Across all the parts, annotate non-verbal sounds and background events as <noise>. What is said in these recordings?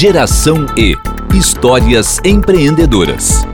Geração E Histórias empreendedoras.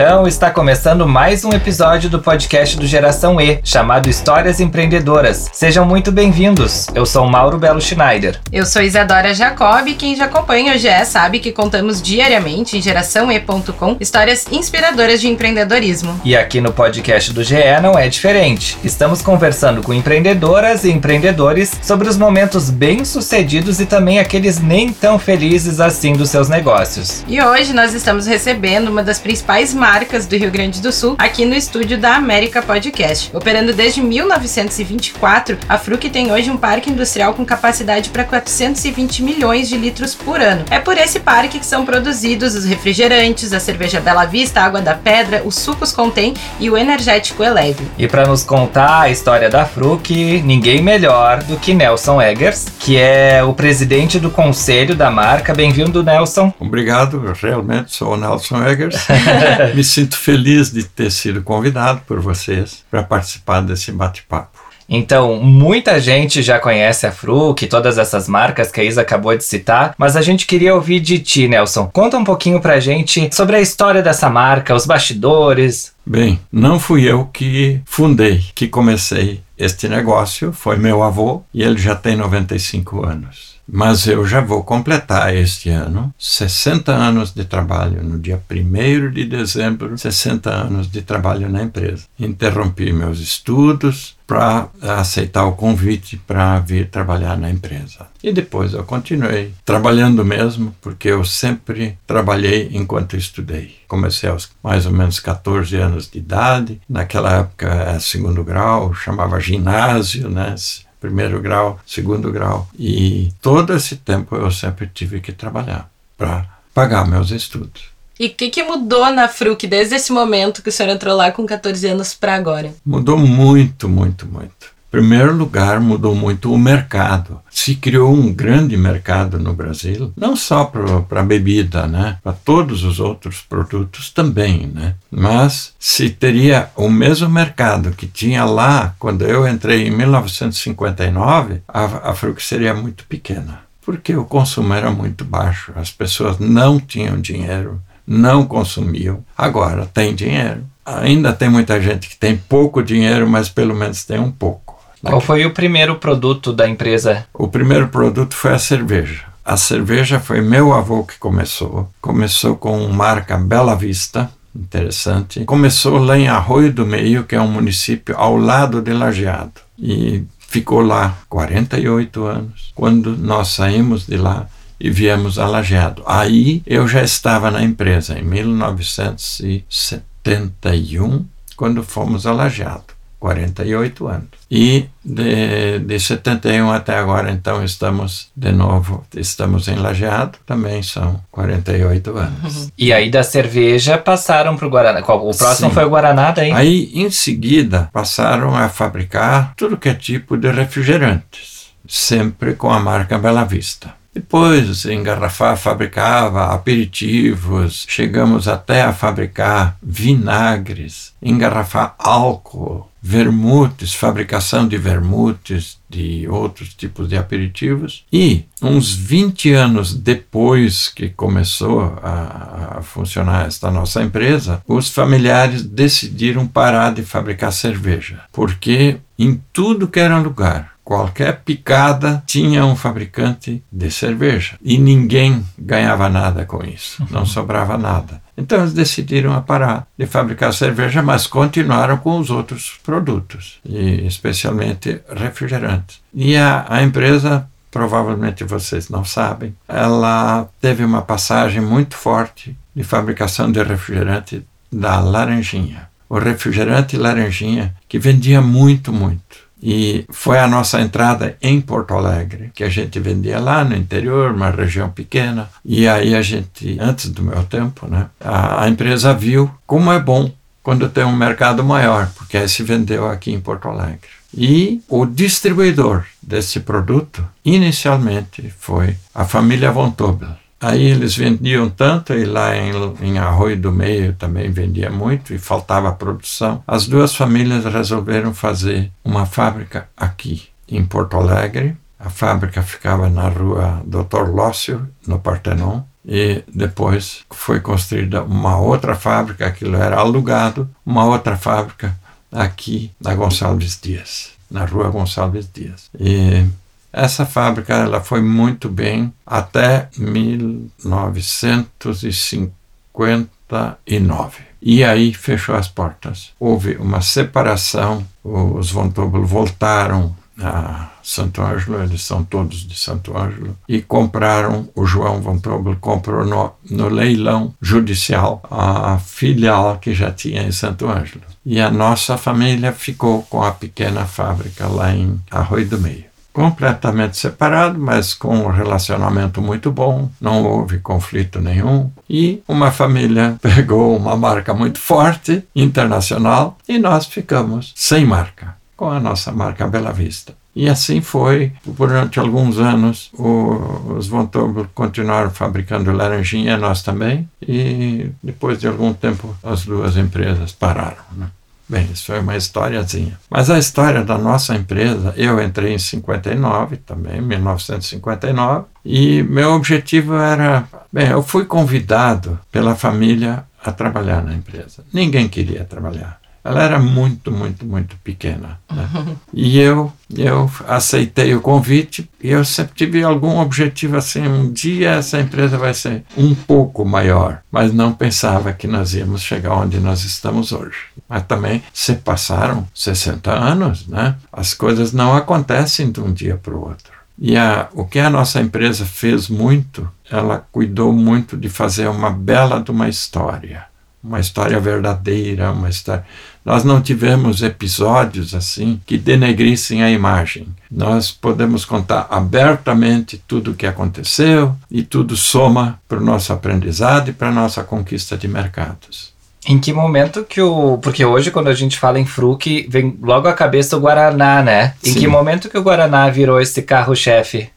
Então, está começando mais um episódio do podcast do Geração E, chamado Histórias Empreendedoras. Sejam muito bem-vindos. Eu sou Mauro Belo Schneider. Eu sou Isadora Jacob e quem já acompanha o GE sabe que contamos diariamente em geraçãoe.com histórias inspiradoras de empreendedorismo. E aqui no podcast do GE não é diferente. Estamos conversando com empreendedoras e empreendedores sobre os momentos bem-sucedidos e também aqueles nem tão felizes assim dos seus negócios. E hoje nós estamos recebendo uma das principais principais marcas do Rio Grande do Sul aqui no estúdio da América Podcast. Operando desde 1924, a Fruc tem hoje um parque industrial com capacidade para 420 milhões de litros por ano. É por esse parque que são produzidos os refrigerantes, a cerveja Bela Vista, a água da pedra, os sucos Contém e o energético Eleve. E para nos contar a história da Fruc, ninguém melhor do que Nelson Eggers, que é o presidente do conselho da marca. Bem-vindo, Nelson. Obrigado, realmente sou o Nelson Eggers. <laughs> Me sinto feliz de ter sido convidado por vocês para participar desse bate-papo. Então, muita gente já conhece a Fruc, todas essas marcas que a Isa acabou de citar, mas a gente queria ouvir de ti, Nelson. Conta um pouquinho pra gente sobre a história dessa marca, os bastidores. Bem, não fui eu que fundei, que comecei este negócio, foi meu avô e ele já tem 95 anos. Mas eu já vou completar este ano 60 anos de trabalho, no dia 1 de dezembro, 60 anos de trabalho na empresa. Interrompi meus estudos para aceitar o convite para vir trabalhar na empresa. E depois eu continuei trabalhando mesmo, porque eu sempre trabalhei enquanto estudei. Comecei aos mais ou menos 14 anos de idade, naquela época segundo grau, chamava ginásio, né? Primeiro grau, segundo grau. E todo esse tempo eu sempre tive que trabalhar para pagar meus estudos. E o que, que mudou na Fruc desde esse momento que o senhor entrou lá com 14 anos para agora? Mudou muito, muito, muito primeiro lugar, mudou muito o mercado. Se criou um grande mercado no Brasil, não só para bebida, né? Para todos os outros produtos também, né? Mas se teria o mesmo mercado que tinha lá quando eu entrei em 1959, a, a Fruc seria muito pequena. Porque o consumo era muito baixo, as pessoas não tinham dinheiro, não consumiam. Agora tem dinheiro. Ainda tem muita gente que tem pouco dinheiro, mas pelo menos tem um pouco. Qual foi o primeiro produto da empresa? O primeiro produto foi a cerveja. A cerveja foi meu avô que começou. Começou com marca Bela Vista, interessante. Começou lá em Arroio do Meio, que é um município ao lado de Lajeado. E ficou lá 48 anos. Quando nós saímos de lá e viemos a Lajeado. Aí eu já estava na empresa, em 1971, quando fomos a Lajeado. 48 anos. E de, de 71 até agora, então, estamos de novo, estamos em Lajeado, também são 48 anos. Uhum. E aí da cerveja passaram para o Guaraná. O próximo Sim. foi o Guaraná daí? Aí, em seguida, passaram a fabricar tudo que é tipo de refrigerantes, sempre com a marca Bela Vista. Depois, engarrafar, fabricava aperitivos, chegamos até a fabricar vinagres, engarrafar álcool, vermutes, fabricação de vermutes, de outros tipos de aperitivos. E uns 20 anos depois que começou a, a, funcionar esta nossa empresa, os familiares decidiram parar de fabricar cerveja, porque em tudo que era lugar Qualquer picada tinha um fabricante de cerveja e ninguém ganhava nada com isso, não <laughs> sobrava nada. Então eles decidiram parar de fabricar cerveja, mas continuaram com os outros produtos, e especialmente refrigerantes. E a, a empresa provavelmente vocês não sabem, ela teve uma passagem muito forte de fabricação de refrigerante da Laranjinha. O refrigerante Laranjinha que vendia muito, muito. E foi a nossa entrada em Porto Alegre, que a gente vendia lá no interior, uma região pequena. E aí a gente, antes do meu tempo, né, a, a empresa viu como é bom quando tem um mercado maior, porque aí se vendeu aqui em Porto Alegre. E o distribuidor desse produto, inicialmente, foi a família Von Tobel. Aí eles vendiam tanto, e lá em, em Arroio do Meio também vendia muito, e faltava produção. As duas famílias resolveram fazer uma fábrica aqui, em Porto Alegre, A fábrica ficava na rua Dr. Lócio, no Partenon, e depois foi construída uma outra fábrica, aquilo era alugado, uma outra fábrica aqui na Gonçalves Dias, na rua Gonçalves Dias. E essa fábrica ela foi muito bem até 1959. E aí fechou as portas. Houve uma separação, os Von Tobel voltaram a Santo Ângelo, eles são todos de Santo Ângelo, e compraram, o João Von Tobel comprou no, no leilão judicial a filial que já tinha em Santo Ângelo. E a nossa família ficou com a pequena fábrica lá em Arroio do Meio completamente separado, mas com um relacionamento muito bom, não houve conflito nenhum. E uma família <laughs> pegou uma marca muito forte, internacional, e nós ficamos sem marca, com a nossa marca Bela Vista. E assim foi, durante alguns anos, os Von Tobel continuaram fabricando laranjinha, nós também, e depois de algum tempo as duas empresas pararam. Né? Bem, isso foi uma historiazinha. Mas a história da nossa empresa, eu entrei em 59 também, 1959, e meu objetivo era, bem, eu fui convidado pela família a trabalhar na empresa. Ninguém queria trabalhar. Ela era muito, muito, muito pequena. Né? E eu, eu aceitei o convite e eu sempre tive algum objetivo assim: um dia essa empresa vai ser um pouco maior, mas não pensava que nós íamos chegar onde nós estamos hoje. Mas também se passaram 60 anos, né? As coisas não acontecem de um dia para o outro. E a, o que a nossa empresa fez muito, ela cuidou muito de fazer uma bela de uma história uma história verdadeira, uma história. Nós não tivemos episódios assim que denegrissem a imagem. Nós podemos contar abertamente tudo o que aconteceu e tudo soma para o nosso aprendizado e para a nossa conquista de mercados. Em que momento que o. Porque hoje, quando a gente fala em Fruc, vem logo à cabeça o Guaraná, né? Em Sim. que momento que o Guaraná virou esse carro-chefe?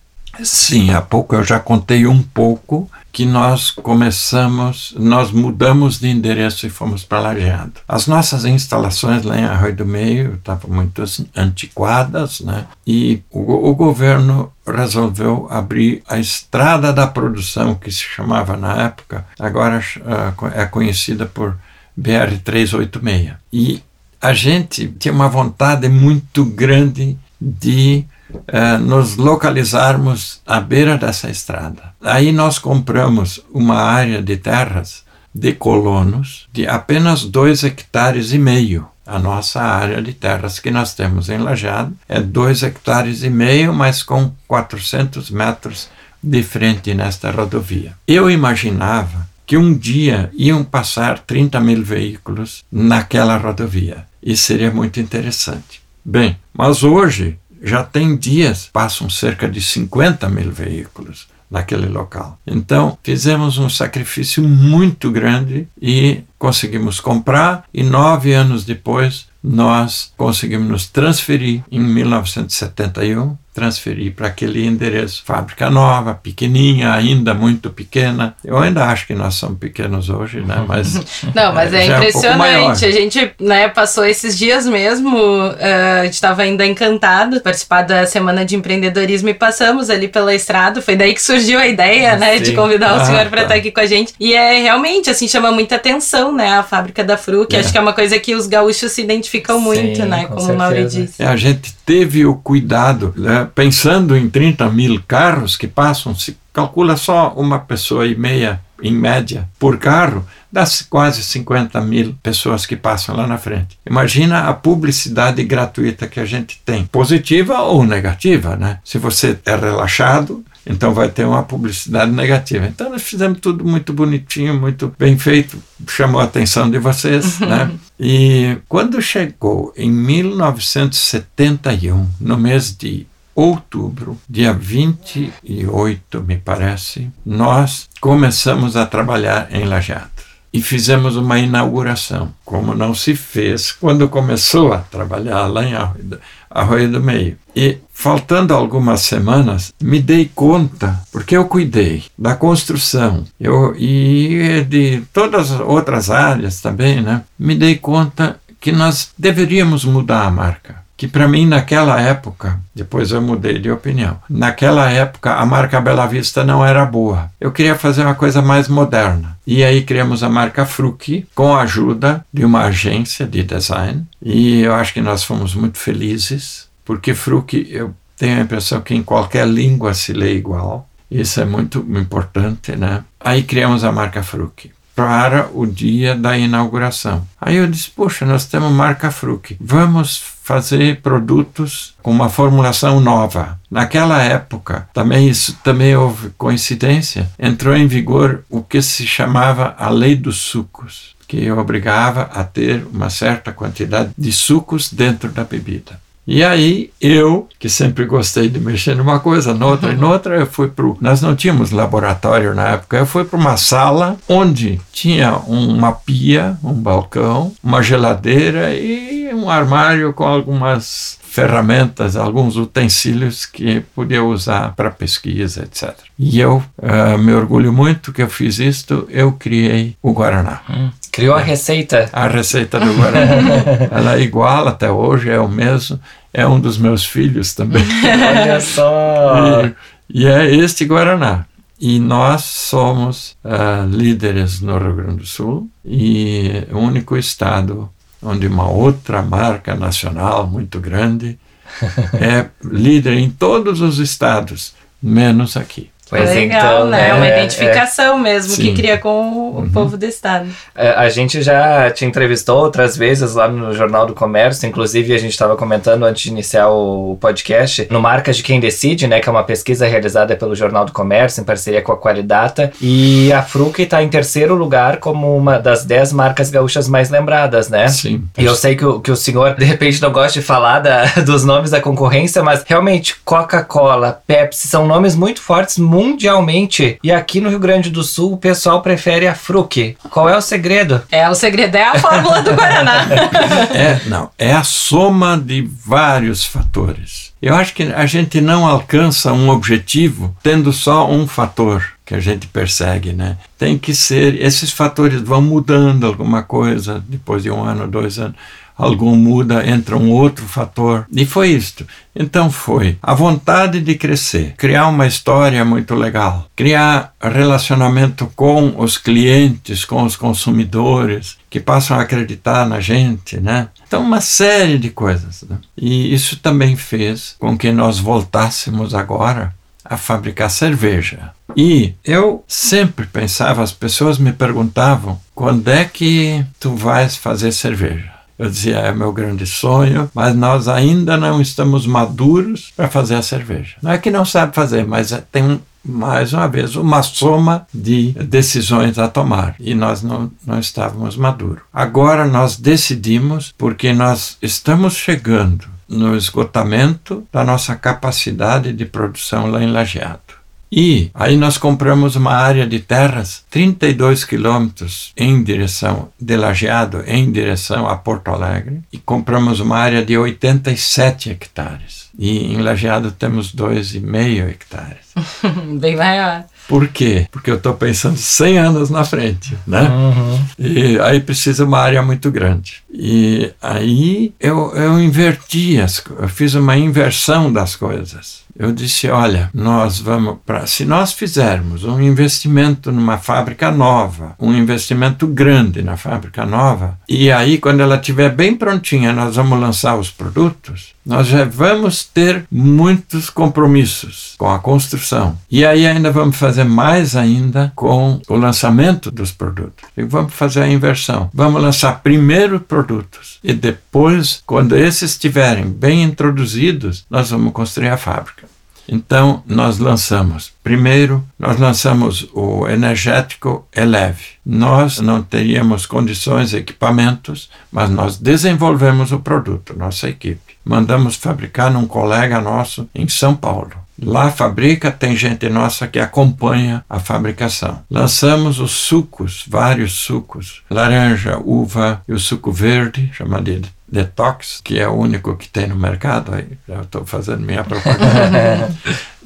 Sim, há pouco eu já contei um pouco que nós começamos, nós mudamos de endereço e fomos para Lajeado. As nossas instalações lá em Arroio do Meio estavam muito antiquadas, né? E o, o governo resolveu abrir a estrada da produção, que se chamava na época, agora uh, é conhecida por BR 386. E a gente tinha uma vontade muito grande de uh, nos localizarmos à beira dessa estrada. Aí nós compramos uma área de terras de colonos de apenas dois hectares e meio. A nossa área de terras que nós temos em Lajado é dois hectares e meio, mas com 400 metros de frente nesta rodovia. Eu imaginava que um dia iam passar 30 mil veículos naquela rodovia. Isso seria muito interessante. Bem, mas hoje já tem dias, passam cerca de 50 mil veículos naquele local. Então, fizemos um sacrifício muito grande e conseguimos comprar, e nove anos depois nós conseguimos nos transferir em 1971 transferir para aquele endereço. Fábrica nova, pequenininha, ainda muito pequena. Eu ainda acho que nós somos pequenos hoje, né? <laughs> Mas não, mas é, é impressionante. Um a gente, né, passou esses dias mesmo. Uh, a gente estava ainda encantado de participar da semana de empreendedorismo e passamos ali pela estrada. Foi daí que surgiu a ideia, né, de convidar o ah, senhor para estar tá. tá aqui com a gente. E é realmente assim chama muita atenção, né, a fábrica da Fru, que é. acho que é uma coisa que os gaúchos se identificam Sim, muito, né, com como o Mauri disse. É, a gente teve o cuidado, né, pensando em 30 mil carros que passam, se calcula só uma pessoa e meia, em média, por carro, dá quase 50 mil pessoas que passam lá na frente. Imagina a publicidade gratuita que a gente tem, positiva ou negativa, né? Se você é relaxado, então vai ter uma publicidade negativa. Então nós fizemos tudo muito bonitinho, muito bem feito, chamou a atenção de vocês, né? E quando chegou em 1971, no mês de outubro, dia 28, me parece, nós começamos a trabalhar em Lajeado e fizemos uma inauguração, como não se fez quando começou a trabalhar lá em Arroio do Meio. E faltando algumas semanas, me dei conta, porque eu cuidei da construção eu, e de todas as outras áreas também, né? Me dei conta que nós deveríamos mudar a marca que para mim naquela época, depois eu mudei de opinião, naquela época a marca Bela Vista não era boa. Eu queria fazer uma coisa mais moderna. E aí criamos a marca Fruki com a ajuda de uma agência de design e eu acho que nós fomos muito felizes porque Fruki eu tenho a impressão que em qualquer língua se lê igual. Isso é muito importante, né? Aí criamos a marca Fruki para o dia da inauguração. Aí eu disse: Poxa, nós temos marca Fruc, vamos fazer produtos com uma formulação nova. Naquela época, também isso também houve coincidência, entrou em vigor o que se chamava a lei dos sucos, que obrigava a ter uma certa quantidade de sucos dentro da bebida. E aí eu, que sempre gostei de mexer numa coisa, noutra e <laughs> noutra, eu fui para Nós não tínhamos laboratório na época, eu fui para uma sala onde tinha uma pia, um balcão, uma geladeira e um armário com algumas ferramentas, alguns utensílios que podia usar para pesquisa, etc. E eu uh, me orgulho muito que eu fiz isto, eu criei o Guaraná. Hum, criou a receita. A receita do Guaraná. <laughs> Ela é igual até hoje, é o mesmo, é um dos meus filhos também. <laughs> Olha só! E, e é este Guaraná. E nós somos uh, líderes no Rio Grande do Sul e o único estado onde uma outra marca nacional muito grande <laughs> é líder em todos os estados, menos aqui. Pois Legal, então, né? É uma identificação é, mesmo sim. que cria com o uhum. povo do estado. É, a gente já te entrevistou outras vezes lá no Jornal do Comércio, inclusive a gente estava comentando antes de iniciar o podcast, no Marcas de Quem Decide, né, que é uma pesquisa realizada pelo Jornal do Comércio em parceria com a Qualidata, e a Fruc está em terceiro lugar como uma das dez marcas gaúchas mais lembradas, né? Sim. E eu sei que o, que o senhor, de repente, não gosta de falar da, <laughs> dos nomes da concorrência, mas realmente Coca-Cola, Pepsi são nomes muito fortes, muito mundialmente. E aqui no Rio Grande do Sul o pessoal prefere a Fruc. Qual é o segredo? É, o segredo é a fórmula do Guaraná. <laughs> é, não, é a soma de vários fatores. Eu acho que a gente não alcança um objetivo tendo só um fator que a gente persegue, né? Tem que ser, esses fatores vão mudando alguma coisa depois de um ano, dois anos algum muda, entra um outro fator. E foi isto. Então foi a vontade de crescer, criar uma história muito legal, criar relacionamento com os clientes, com os consumidores, que passam a acreditar na gente, né? Então, uma série de coisas. Né? E isso também fez com que nós voltássemos agora a fabricar cerveja. E eu sempre pensava, as pessoas me perguntavam, quando é que tu vais fazer cerveja? Eu dizia, é meu grande sonho, mas nós ainda não estamos maduros para fazer a cerveja. Não é que não sabe fazer, mas é, tem mais uma vez, uma soma de decisões a tomar e nós não, não estávamos maduros. Agora nós decidimos porque nós estamos chegando no esgotamento da nossa capacidade de produção lá em Lajeado. E aí nós compramos uma área de terras 32 quilômetros em direção de Lajeado, em direção a Porto Alegre, e compramos uma área de 87 hectares. E em Lajeado temos 2,5 hectares. <laughs> Bem maior. Por quê? Porque eu estou pensando 100 anos na frente, né? Uhum. E aí precisa uma área muito grande. E aí eu, eu inverti, as, eu fiz uma inversão das coisas eu disse: olha, nós vamos para. Se nós fizermos um investimento numa fábrica nova, um investimento grande na fábrica nova, e aí, quando ela estiver bem prontinha, nós vamos lançar os produtos, nós já vamos ter muitos compromissos com a construção. E aí, ainda vamos fazer mais ainda com o lançamento dos produtos. E vamos fazer a inversão. Vamos lançar primeiro produtos e depois, quando esses estiverem bem introduzidos, nós vamos construir a fábrica. Então, nós lançamos. Primeiro, nós lançamos o energético Eleve. Nós não teríamos condições, equipamentos, mas nós desenvolvemos o produto, nossa equipe. Mandamos fabricar num colega nosso em São Paulo. Lá fabrica, tem gente nossa que acompanha a fabricação. Lançamos os sucos, vários sucos, laranja, uva e o suco verde, chamado de Detox, que é o único que tem no mercado, aí já estou fazendo minha propaganda, <laughs>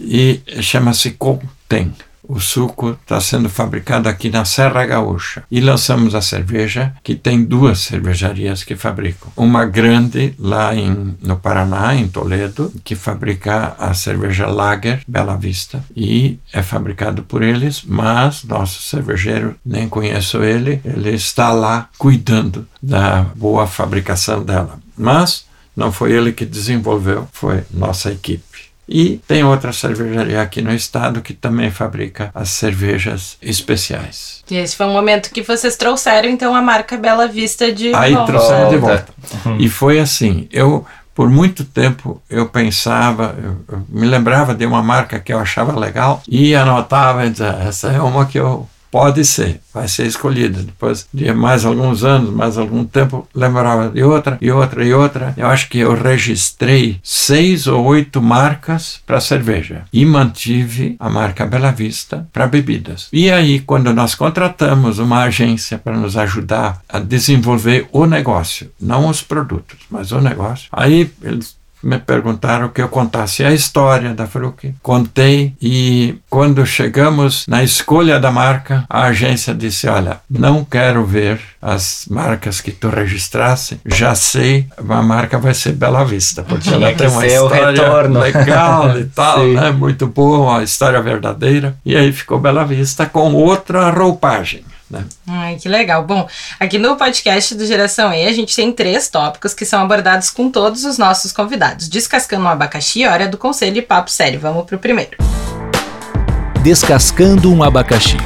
e chama-se Contém. o suco está sendo fabricado aqui na Serra Gaúcha. E lançamos a cerveja, que tem duas cervejarias que fabricam. Uma grande lá em, no Paraná, em Toledo, que fabrica a cerveja Lager Bela Vista. E é fabricado por eles, mas nosso cervejeiro, nem conheço ele, ele está lá cuidando da boa fabricação dela. Mas não foi ele que desenvolveu, foi nossa equipe. E tem outra cervejaria aqui no estado que também fabrica as cervejas especiais. E esse foi um momento que vocês trouxeram então a marca Bela Vista de Aí volta. trouxemos de volta. Uhum. E foi assim, eu por muito tempo eu pensava, eu, eu me lembrava de uma marca que eu achava legal e anotava e dizia, essa é uma que eu Pode ser, vai ser escolhida. Depois de mais alguns anos, mais algum tempo, lembrava de outra, e outra, e outra. Eu acho que eu registrei seis ou oito marcas para cerveja e mantive a marca Bela Vista para bebidas. E aí, quando nós contratamos uma agência para nos ajudar a desenvolver o negócio, não os produtos, mas o negócio, aí eles me perguntaram que eu contasse a história da Fruc. Contei e quando chegamos na escolha da marca, a agência disse: Olha, não quero ver as marcas que tu registrasse, já sei, a marca vai ser Bela Vista, porque ela tem uma história legal e <laughs> tal, né? Muito boa, uma história verdadeira. E aí ficou Bela Vista com outra roupagem. Né? Ai, que legal. Bom, aqui no podcast do Geração E a gente tem três tópicos que são abordados com todos os nossos convidados. Descascando um abacaxi, hora do conselho e papo sério. Vamos pro primeiro. Descascando um abacaxi.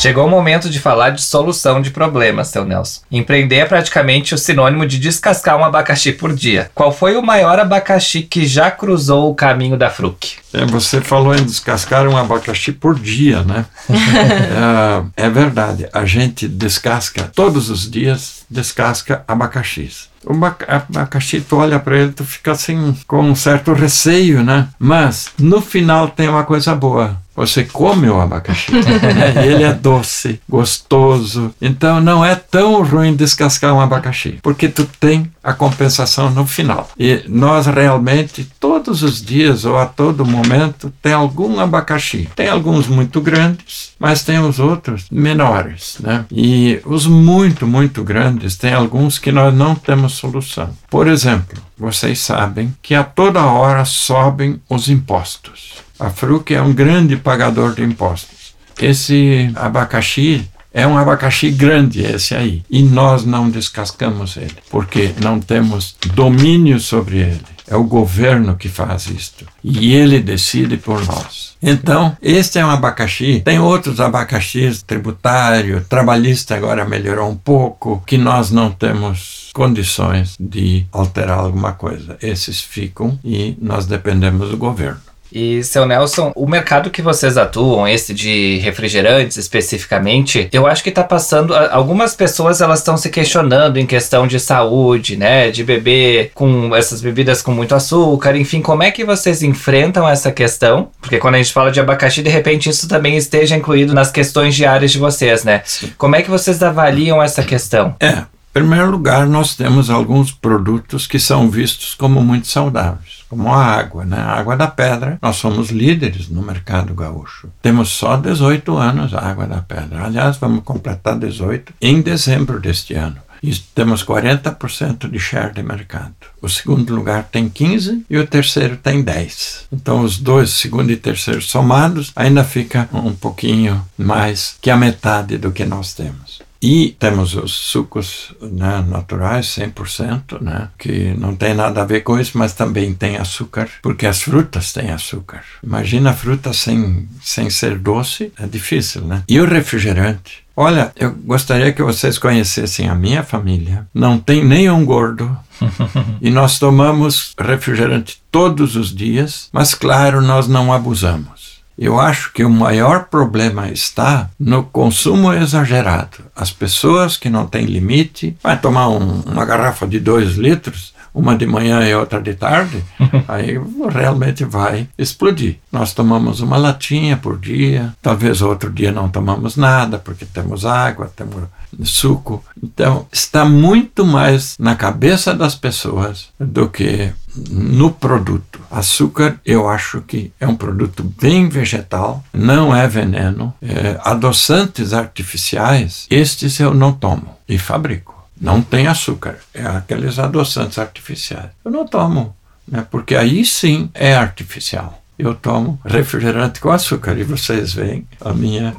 Chegou o momento de falar de solução de problemas, seu Nelson. Empreender é praticamente o sinônimo de descascar um abacaxi por dia. Qual foi o maior abacaxi que já cruzou o caminho da Fruc? É, você falou em descascar um abacaxi por dia, né? <laughs> é, é verdade. A gente descasca todos os dias, descasca abacaxis. O abacaxi, tu olha para ele, tu fica assim com um certo receio, né? Mas no final tem uma coisa boa. Você come o abacaxi. <laughs> ele é doce, gostoso. Então não é tão ruim descascar um abacaxi, porque tu tem a compensação no final. E nós realmente, todos os dias ou a todo momento, tem algum abacaxi. Tem alguns muito grandes, mas tem os outros menores. Né? E os muito, muito grandes, tem alguns que nós não temos solução. Por exemplo, vocês sabem que a toda hora sobem os impostos. A Fruc é um grande pagador de impostos. Esse abacaxi é um abacaxi grande, esse aí. E nós não descascamos ele, porque não temos domínio sobre ele. É o governo que faz isto. E ele decide por nós. Então, este é um abacaxi. Tem outros abacaxis, tributário, trabalhista agora melhorou um pouco, que nós não temos condições de alterar alguma coisa. Esses ficam e nós dependemos do governo. E, seu Nelson, o mercado que vocês atuam, esse de refrigerantes especificamente, eu acho que está passando. Algumas pessoas elas estão se questionando em questão de saúde, né? De beber com essas bebidas com muito açúcar, enfim, como é que vocês enfrentam essa questão? Porque quando a gente fala de abacaxi, de repente isso também esteja incluído nas questões diárias de vocês, né? Sim. Como é que vocês avaliam essa questão? É, em primeiro lugar, nós temos alguns produtos que são vistos como muito saudáveis, como a água, né? A água da pedra. Nós somos líderes no mercado gaúcho. Temos só 18 anos a água da pedra. Aliás, vamos completar 18 em dezembro deste ano. E temos 40% de share de mercado. O segundo lugar tem 15 e o terceiro tem 10. Então os dois, segundo e terceiro somados, ainda fica um pouquinho mais que a metade do que nós temos. E temos os sucos né, naturais, 100%, né, que não tem nada a ver com isso, mas também tem açúcar, porque as frutas têm açúcar. Imagina a fruta sem, sem ser doce, é difícil, né? E o refrigerante? Olha, eu gostaria que vocês conhecessem a minha família. Não tem nenhum gordo. <laughs> e nós tomamos refrigerante todos os dias, mas claro, nós não abusamos. Eu acho que o maior problema está no consumo exagerado. As pessoas que não têm limite, vai tomar um, uma garrafa de dois litros, uma de manhã e outra de tarde, <laughs> aí realmente vai explodir. Nós tomamos uma latinha por dia, talvez outro dia não tomamos nada, porque temos água, temos suco. Então, está muito mais na cabeça das pessoas do que no produto. Açúcar, eu acho que é um produto bem vegetal, não é veneno. É, adoçantes artificiais, estes eu não tomo e fabrico. Não tem açúcar, é aqueles adoçantes artificiais. Eu não tomo, né, porque aí sim é artificial eu tomo refrigerante com açúcar e vocês veem a minha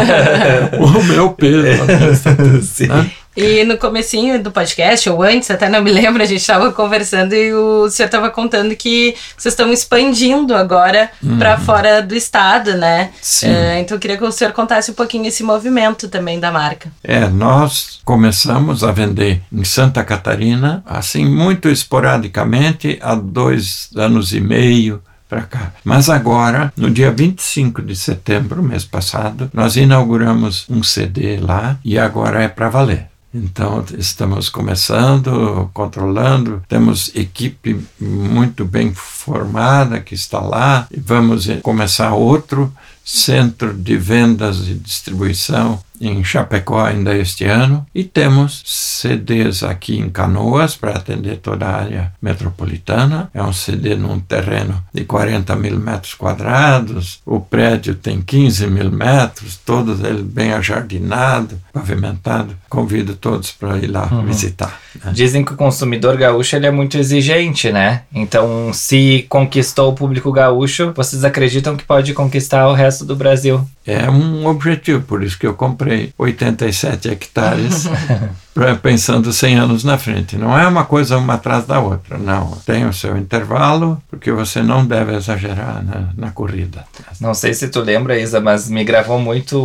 <laughs> o meu peso <laughs> Sim. Né? E no comecinho do podcast, ou antes, até não me <laughs> lembro, a gente estava conversando e o senhor estava contando que vocês estão expandindo agora uhum. para fora do estado, né? Sim. Uh, então eu queria que o senhor contasse um pouquinho esse movimento também da marca. É, nós começamos a vender em Santa Catarina, assim, muito esporadicamente, há dois anos e meio para cá. Mas agora, no dia 25 de setembro, mês passado, nós inauguramos um CD lá e agora é para valer. Então, estamos começando, controlando, temos equipe muito bem formada que está lá. Vamos começar outro centro de vendas e distribuição em Chapecó ainda este ano e temos CDs aqui em Canoas para atender toda a área metropolitana. É um CD num terreno de 40 mil metros quadrados, o prédio tem 15 mil metros, todo ele bem ajardinado, pavimentado. Convido todos para ir lá uhum. visitar. Né? Dizem que o consumidor gaúcho ele é muito exigente, né? Então, se conquistou o público gaúcho, vocês acreditam que pode conquistar o resto do Brasil? É um objetivo, por isso que eu comprei 87 hectares, <laughs> pensando 100 anos na frente. Não é uma coisa uma atrás da outra, não. Tem o seu intervalo, porque você não deve exagerar na, na corrida. Não sei se tu lembra, Isa, mas me gravou muito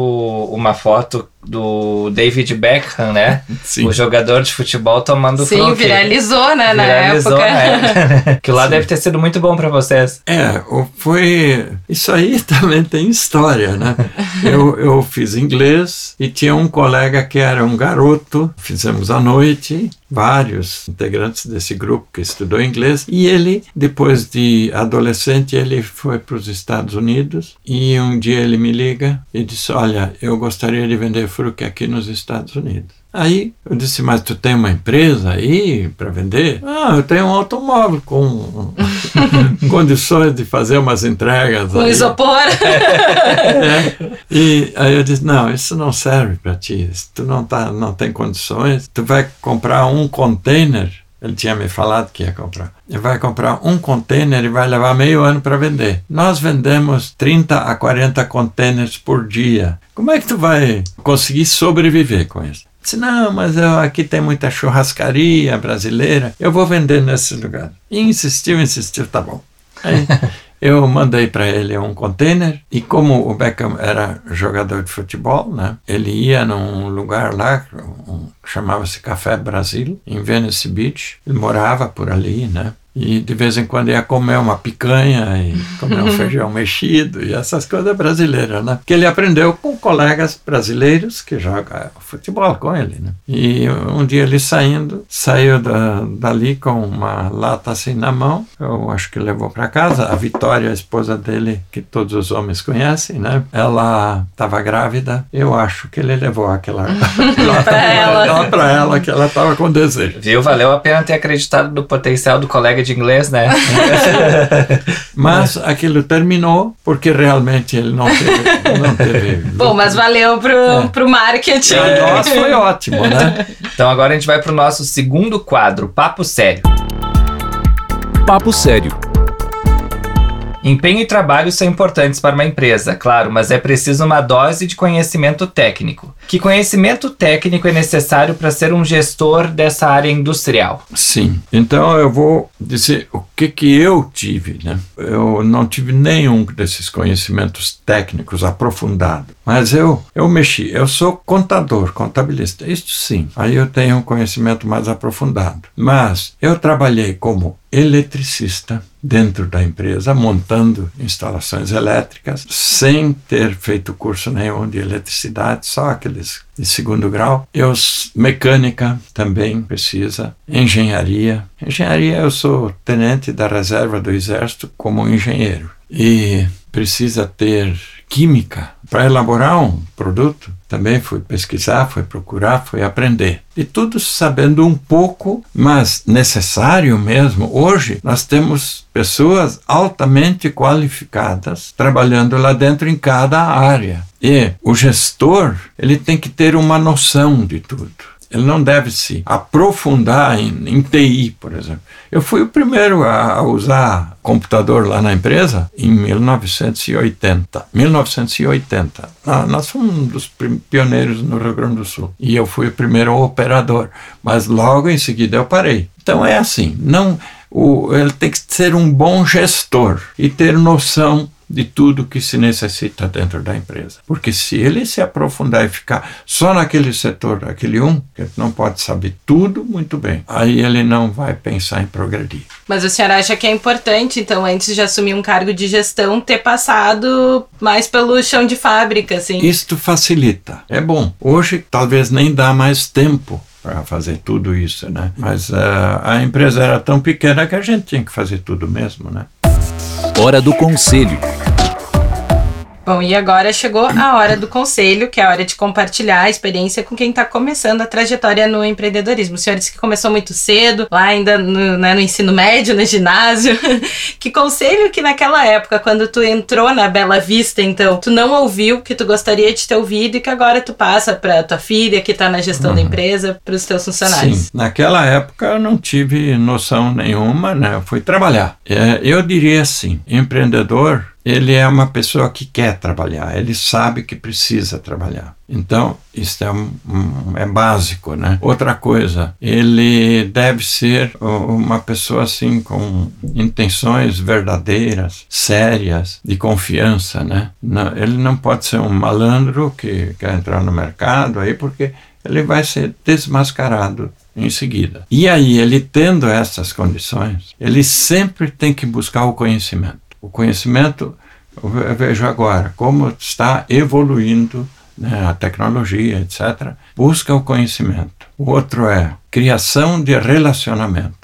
uma foto do David Beckham, né? Sim. O jogador de futebol tomando Sim, viralizou, né, viralizou na época. Na <laughs> época. que lá Sim. deve ter sido muito bom para vocês. É, foi... Isso aí <laughs> também tem história, né? eu, eu fiz inglês e tinha um colega que era um garoto, fizemos à noite, vários integrantes desse grupo que estudou inglês, e ele, depois de adolescente, ele foi para os Estados Unidos e um dia ele me liga e disse, olha, eu gostaria de vender fruque aqui nos Estados Unidos. Aí eu disse, mas tu tem uma empresa aí para vender? Ah, eu tenho um automóvel com <laughs> condições de fazer umas entregas. Com isopor? <laughs> é. E aí eu disse, não, isso não serve para ti. Tu não, tá, não tem condições, tu vai comprar um container. Ele tinha me falado que ia comprar. Ele vai comprar um container e vai levar meio ano para vender. Nós vendemos 30 a 40 containers por dia. Como é que tu vai conseguir sobreviver com isso? Disse, não, mas eu, aqui tem muita churrascaria brasileira, eu vou vender nesse lugar. E insistiu, insistiu, tá bom. Aí <laughs> eu mandei para ele um container e como o Beckham era jogador de futebol, né, ele ia num lugar lá, um, chamava-se Café Brasil, em Venice Beach, ele morava por ali, né, e de vez em quando ia comer uma picanha e comer um feijão mexido e essas coisas brasileiras, né? Que ele aprendeu com colegas brasileiros que jogam futebol com ele, né? E um dia ele saindo, saiu da, dali com uma lata assim na mão, eu acho que levou para casa. A Vitória, a esposa dele, que todos os homens conhecem, né? Ela estava grávida, eu acho que ele levou aquela <laughs> lata para ela. para ela, que ela estava com desejo. Viu? Valeu a pena ter acreditado no potencial do colega de inglês, né? <laughs> mas aquilo terminou porque realmente ele não teve. Não teve <laughs> Bom, mas valeu pro, é. pro marketing. Para nós foi ótimo, né? <laughs> Então agora a gente vai pro nosso segundo quadro, Papo Sério. Papo Sério Empenho e trabalho são importantes para uma empresa, claro, mas é preciso uma dose de conhecimento técnico. Que conhecimento técnico é necessário para ser um gestor dessa área industrial? Sim. Então eu vou dizer o que que eu tive, né? Eu não tive nenhum desses conhecimentos técnicos aprofundados, mas eu eu mexi. Eu sou contador, contabilista. Isto sim. Aí eu tenho um conhecimento mais aprofundado. Mas eu trabalhei como eletricista dentro da empresa, montando instalações elétricas, sem ter feito curso nenhum de eletricidade, só aqueles de segundo grau. Eu, mecânica também precisa, engenharia. Engenharia, eu sou tenente da reserva do Exército como engenheiro. E precisa ter química para elaborar um produto. Também fui pesquisar, fui procurar, fui aprender. E tudo sabendo um pouco, mas necessário mesmo. Hoje nós temos pessoas altamente qualificadas trabalhando lá dentro em cada área. E o gestor, ele tem que ter uma noção de tudo. Ele não deve se aprofundar em, em TI, por exemplo. Eu fui o primeiro a, a usar computador lá na empresa em 1980. 1980. Ah, nós fomos um dos pioneiros no Rio Grande do Sul. E eu fui o primeiro operador. Mas logo em seguida eu parei. Então é assim, não, o, ele tem que ser um bom gestor e ter noção de tudo que se necessita dentro da empresa. Porque se ele se aprofundar e ficar só naquele setor, aquele um, que não pode saber tudo muito bem, aí ele não vai pensar em progredir. Mas o senhor acha que é importante, então, antes de assumir um cargo de gestão, ter passado mais pelo chão de fábrica, assim? Isto facilita. É bom. Hoje talvez nem dá mais tempo para fazer tudo isso, né? Mas uh, a empresa era tão pequena que a gente tinha que fazer tudo mesmo, né? Hora do conselho. Bom, e agora chegou a hora do conselho, que é a hora de compartilhar a experiência com quem está começando a trajetória no empreendedorismo. O senhor disse que começou muito cedo, lá ainda no, né, no ensino médio, no ginásio. <laughs> que conselho que naquela época, quando tu entrou na Bela Vista, então, tu não ouviu que tu gostaria de ter ouvido e que agora tu passa para tua filha que está na gestão uhum. da empresa, para os teus funcionários? Sim, naquela época eu não tive noção nenhuma, né? Eu fui trabalhar. É, eu diria assim, empreendedor ele é uma pessoa que quer trabalhar, ele sabe que precisa trabalhar. Então, isso é, um, um, é básico, né? Outra coisa, ele deve ser uma pessoa assim com intenções verdadeiras, sérias, de confiança, né? Não, ele não pode ser um malandro que quer entrar no mercado aí porque ele vai ser desmascarado em seguida. E aí, ele tendo essas condições, ele sempre tem que buscar o conhecimento. O conhecimento, eu vejo agora como está evoluindo né, a tecnologia, etc. Busca o conhecimento. O outro é criação de relacionamentos.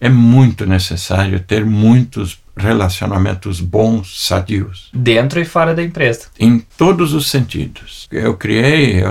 É muito necessário ter muitos relacionamentos bons, sadios. Dentro e fora da empresa. Em todos os sentidos. Eu criei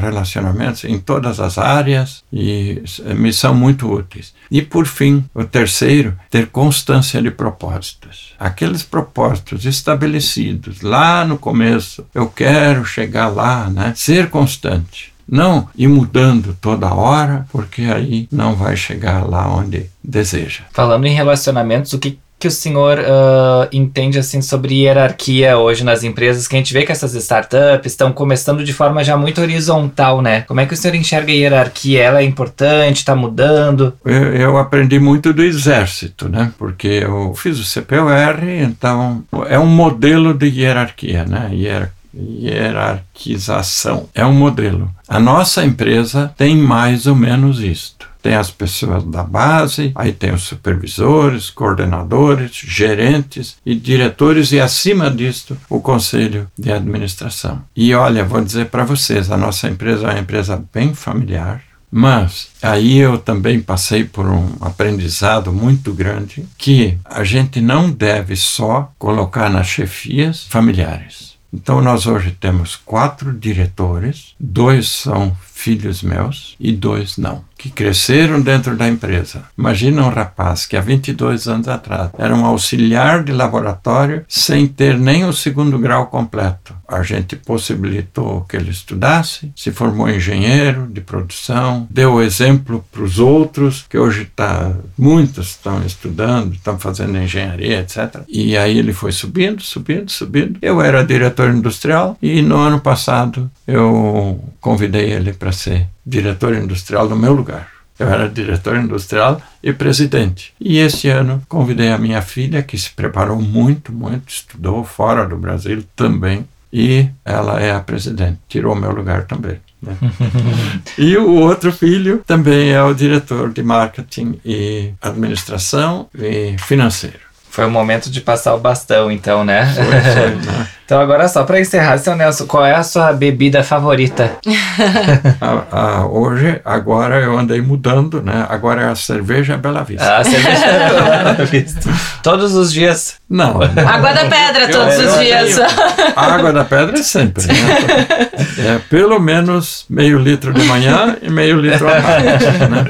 relacionamentos em todas as áreas e me são muito úteis. E por fim, o terceiro, ter constância de propósitos. Aqueles propósitos estabelecidos lá no começo, eu quero chegar lá, né? Ser constante. Não ir mudando toda hora, porque aí não vai chegar lá onde deseja. Falando em relacionamentos, o que que o senhor uh, entende assim sobre hierarquia hoje nas empresas? Que a gente vê que essas startups estão começando de forma já muito horizontal, né? Como é que o senhor enxerga a hierarquia? Ela é importante? Está mudando? Eu, eu, aprendi muito do exército, né? Porque eu fiz o CPUR, então é um modelo de hierarquia, né? Hier hierarquização é um modelo. A nossa empresa tem mais ou menos isto tem as pessoas da base, aí tem os supervisores, coordenadores, gerentes e diretores e acima disto o conselho de administração. E olha, vou dizer para vocês, a nossa empresa é uma empresa bem familiar, mas aí eu também passei por um aprendizado muito grande que a gente não deve só colocar nas chefias familiares. Então nós hoje temos quatro diretores, dois são filhos meus e dois não que cresceram dentro da empresa. Imagina um rapaz que há 22 anos atrás era um auxiliar de laboratório sem ter nem o segundo grau completo. A gente possibilitou que ele estudasse, se formou engenheiro de produção, deu exemplo para os outros, que hoje tá, muitos estão estudando, estão fazendo engenharia, etc. E aí ele foi subindo, subindo, subindo. Eu era diretor industrial e no ano passado eu convidei ele para ser diretor industrial no meu lugar. Eu era diretor industrial e presidente. E esse ano convidei a minha filha, que se preparou muito, muito, estudou fora do Brasil também, e ela é a presidente, tirou meu lugar também. Né? <laughs> e o outro filho também é o diretor de marketing e administração e financeiro. Foi o momento de passar o bastão, então, né? Foi, foi, né? <laughs> Então agora só para encerrar, seu Nelson, qual é a sua bebida favorita? <laughs> Ah, ah, hoje, agora eu andei mudando, né? Agora é a cerveja Bela Vista. A cerveja <laughs> Bela Vista. Todos os dias. Não. Água da pedra todos eu os dias. tenho- A água da pedra é sempre, né? É pelo menos meio litro de manhã e meio litro à tarde, né?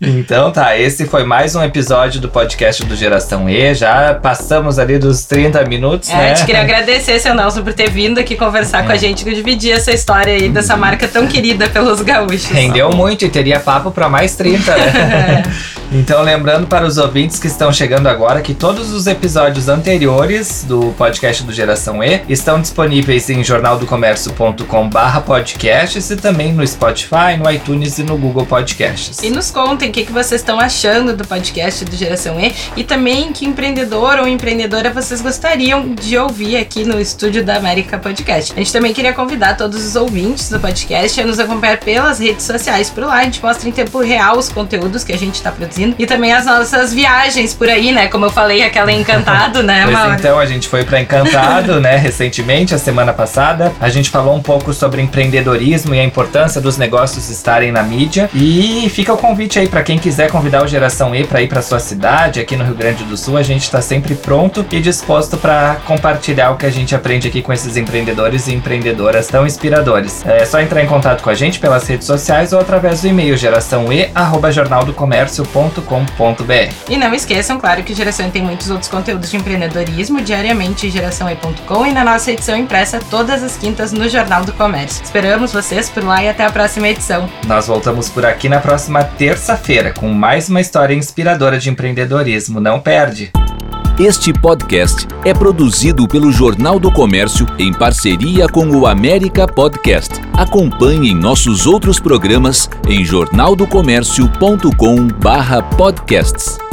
Então tá, esse foi mais um episódio do podcast do Geração E. Já passamos ali dos 30 minutos, É, a né? gente queria agradecer, seu Nelson, por ter vindo aqui conversar com a gente e dividir essa história aí dessa marca tão querida pelos gaúchos. Rendeu muito e teria papo para mais 30, né? <laughs> Então, lembrando para os ouvintes que estão chegando agora que todos os episódios anteriores do podcast do Geração E estão disponíveis em jornaldocomércio.com/podcasts e também no Spotify, no iTunes e no Google Podcasts. E nos contem o que, que vocês estão achando do podcast do Geração E e também que empreendedor ou empreendedora vocês gostariam de ouvir aqui no estúdio da América Podcast. A gente também queria convidar todos os ouvintes do podcast a nos acompanhar pelas redes sociais. Por lá a gente mostra em tempo real os conteúdos que a gente está produzindo e também as nossas viagens por aí, né? Como eu falei, aquela Encantado, né, Pois Mauro? então, a gente foi para Encantado, né, <laughs> recentemente, a semana passada. A gente falou um pouco sobre empreendedorismo e a importância dos negócios estarem na mídia. E fica o convite aí para quem quiser convidar o Geração E para ir para sua cidade, aqui no Rio Grande do Sul. A gente está sempre pronto e disposto para compartilhar o que a gente aprende aqui com esses empreendedores e empreendedoras tão inspiradores. É só entrar em contato com a gente pelas redes sociais ou através do e-mail geraçãoe@jornaldocomércio.com.br. E não esqueçam, claro, que Geração E tem muitos outros conteúdos de empreendedorismo diariamente em geraçãoe.com e na nossa edição impressa todas as quintas no Jornal do Comércio. Esperamos vocês por lá e até a próxima edição. Nós voltamos por aqui na próxima terça-feira com mais uma história inspiradora de empreendedorismo. Não perde! Este podcast é produzido pelo Jornal do Comércio em parceria com o América Podcast. Acompanhe nossos outros programas em jornaldocomércio.com/podcasts.